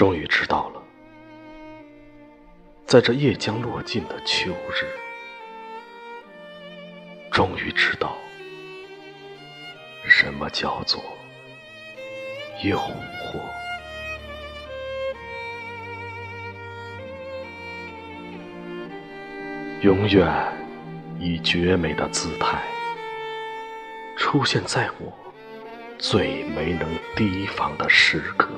终于知道了，在这夜将落尽的秋日，终于知道什么叫做诱惑。永远以绝美的姿态出现在我最没能提防的时刻。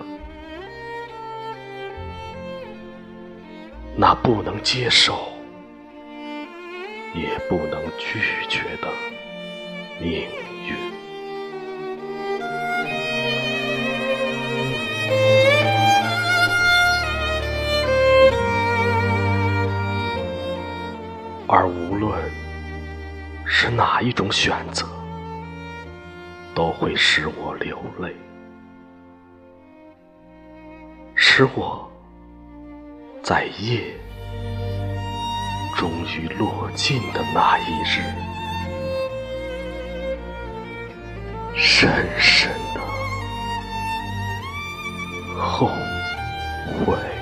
那不能接受，也不能拒绝的命运。而无论是哪一种选择，都会使我流泪，使我。在夜终于落尽的那一日。深深的后悔。